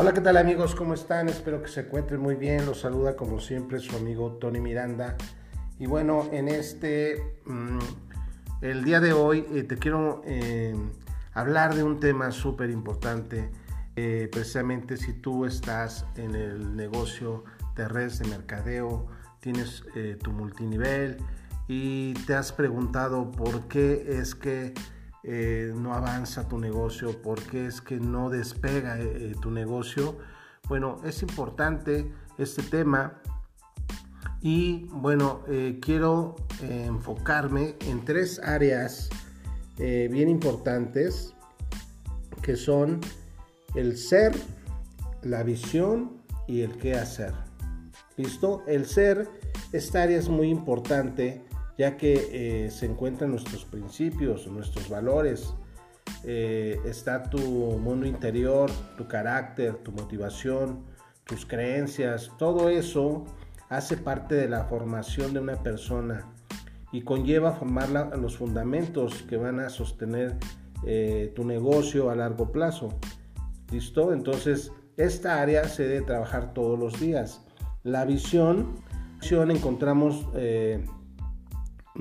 Hola, ¿qué tal amigos? ¿Cómo están? Espero que se encuentren muy bien. Los saluda como siempre su amigo Tony Miranda. Y bueno, en este, mm, el día de hoy eh, te quiero eh, hablar de un tema súper importante. Eh, precisamente si tú estás en el negocio de redes de mercadeo, tienes tu multinivel y te has preguntado por qué es que eh, no avanza tu negocio, por qué es que no despega eh, eh, tu negocio. Bueno, es importante este tema y bueno, quiero enfocarme en tres áreas bien importantes que son el ser, la visión y el qué hacer. ¿Listo? El ser, esta área es muy importante ya que eh, se encuentran nuestros principios, nuestros valores, eh, está tu mundo interior, tu carácter, tu motivación, tus creencias, todo eso hace parte de la formación de una persona y conlleva formar los fundamentos que van a sostener eh, tu negocio a largo plazo. ¿Listo? Entonces, esta área se debe trabajar todos los días. La visión, visión encontramos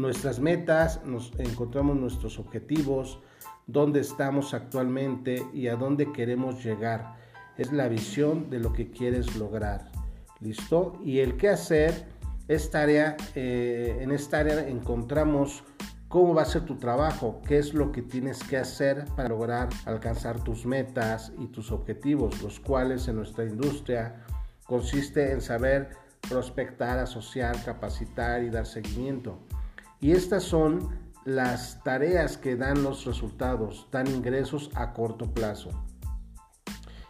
nuestras metas, nos encontramos nuestros objetivos, dónde estamos actualmente y a dónde queremos llegar. Es la visión de lo que quieres lograr. ¿Listo? Y el qué hacer, eh, en esta área encontramos cómo va a ser tu trabajo, qué es lo que tienes que hacer para lograr alcanzar tus metas y tus objetivos, los cuales en nuestra industria consiste en saber prospectar, asociar, capacitar y dar seguimiento. Y estas son las tareas que dan los resultados, dan ingresos a corto plazo.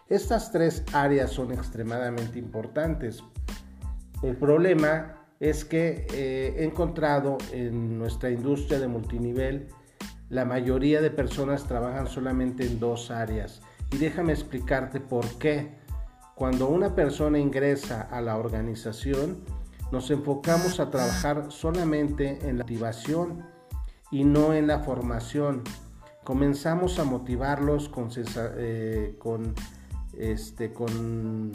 Estas tres áreas son extremadamente importantes. El problema es que eh, he encontrado en nuestra industria de multinivel, la mayoría de personas trabajan solamente en dos áreas. Y déjame explicarte por qué. Cuando una persona ingresa a la organización, nos enfocamos a trabajar solamente en la activación y no en la formación. Comenzamos a motivarlos con, eh, con, este, con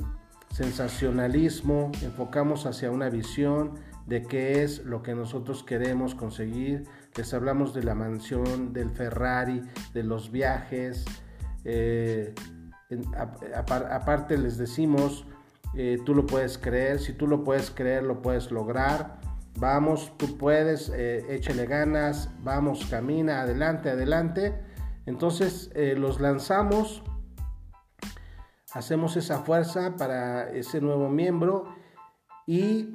sensacionalismo, enfocamos hacia una visión de qué es lo que nosotros queremos conseguir. Les hablamos de la mansión, del Ferrari, de los viajes. Eh, aparte les decimos eh, tú lo puedes creer, si tú lo puedes creer, lo puedes lograr. Vamos, tú puedes, eh, échale ganas, vamos, camina, adelante, adelante. Entonces eh, los lanzamos, hacemos esa fuerza para ese nuevo miembro y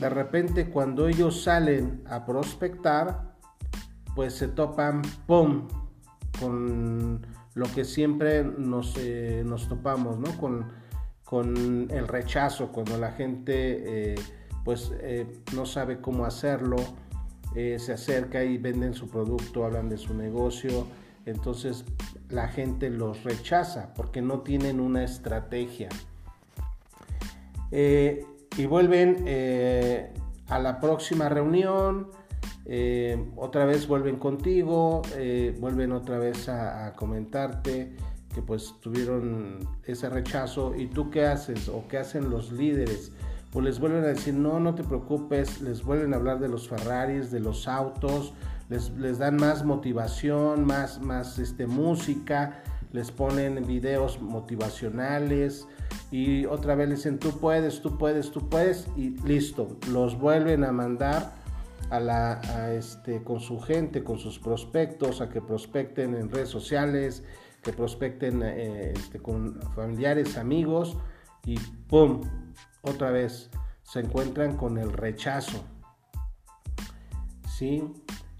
de repente cuando ellos salen a prospectar, pues se topan, ¡pum!, con lo que siempre nos, nos topamos, ¿no? Con, con el rechazo, cuando la gente eh, pues eh, no sabe cómo hacerlo, eh, se acerca y venden su producto, hablan de su negocio, entonces la gente los rechaza porque no tienen una estrategia. y vuelven a la próxima reunión, otra vez vuelven contigo, vuelven otra vez a comentarte que pues tuvieron ese rechazo y tú qué haces o qué hacen los líderes pues les vuelven a decir no no te preocupes les vuelven a hablar de los Ferraris de los autos les, les dan más motivación más más este música les ponen videos motivacionales y otra vez les dicen tú puedes tú puedes tú puedes y listo los vuelven a mandar a la, a este, con su gente, con sus prospectos, a que prospecten en redes sociales, que prospecten eh, este, con familiares, amigos y ¡pum! Otra vez se encuentran con el rechazo. ¿Sí?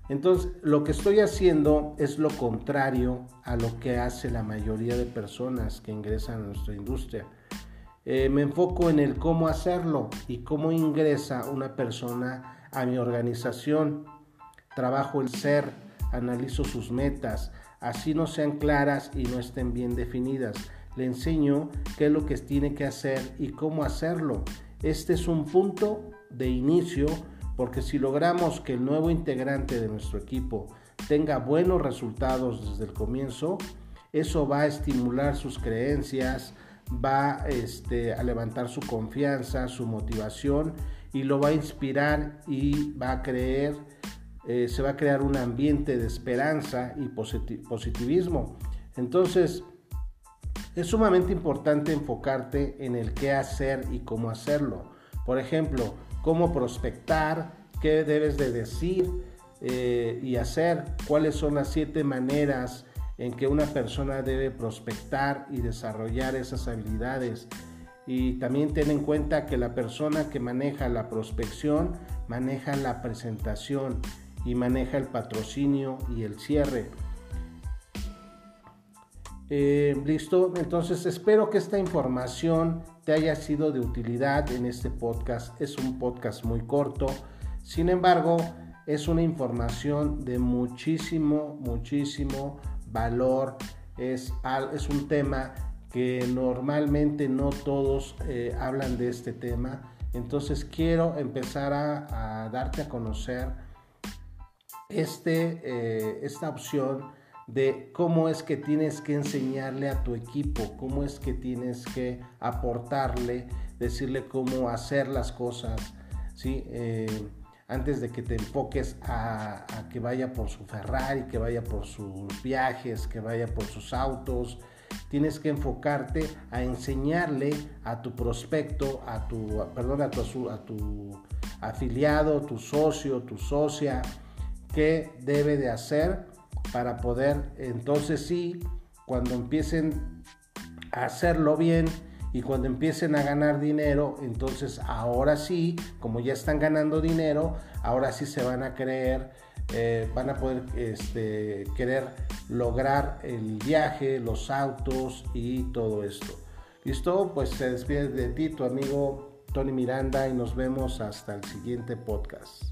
Entonces, lo que estoy haciendo es lo contrario a lo que hace la mayoría de personas que ingresan a nuestra industria. Eh, me enfoco en el cómo hacerlo y cómo ingresa una persona a mi organización. Trabajo el ser, analizo sus metas, así no sean claras y no estén bien definidas. Le enseño qué es lo que tiene que hacer y cómo hacerlo. Este es un punto de inicio porque si logramos que el nuevo integrante de nuestro equipo tenga buenos resultados desde el comienzo, eso va a estimular sus creencias, va este, a levantar su confianza, su motivación y lo va a inspirar y va a creer, eh, se va a crear un ambiente de esperanza y positivismo. Entonces, es sumamente importante enfocarte en el qué hacer y cómo hacerlo. Por ejemplo, cómo prospectar, qué debes de decir eh, y hacer, cuáles son las siete maneras en que una persona debe prospectar y desarrollar esas habilidades. Y también ten en cuenta que la persona que maneja la prospección maneja la presentación y maneja el patrocinio y el cierre. Eh, listo, entonces espero que esta información te haya sido de utilidad en este podcast. Es un podcast muy corto, sin embargo, es una información de muchísimo, muchísimo valor. Es, es un tema que normalmente no todos eh, hablan de este tema. Entonces quiero empezar a, darte a conocer este, eh, esta opción de cómo es que tienes que enseñarle a tu equipo, cómo es que tienes que aportarle, decirle cómo hacer las cosas, ¿sí? Eh, antes de que te enfoques a, que vaya por su Ferrari, que vaya por sus viajes, que vaya por sus autos. Tienes que enfocarte a enseñarle a tu prospecto, a tu, perdón, a tu, a tu afiliado, tu socio, tu socia, qué debe de hacer para poder, entonces sí, cuando empiecen a hacerlo bien, y cuando empiecen a ganar dinero, entonces ahora sí, como ya están ganando dinero, ahora sí se van a creer, eh, van a poder este, querer lograr el viaje, los autos y todo esto. ¿Listo? Pues se despide de ti tu amigo Tony Miranda y nos vemos hasta el siguiente podcast.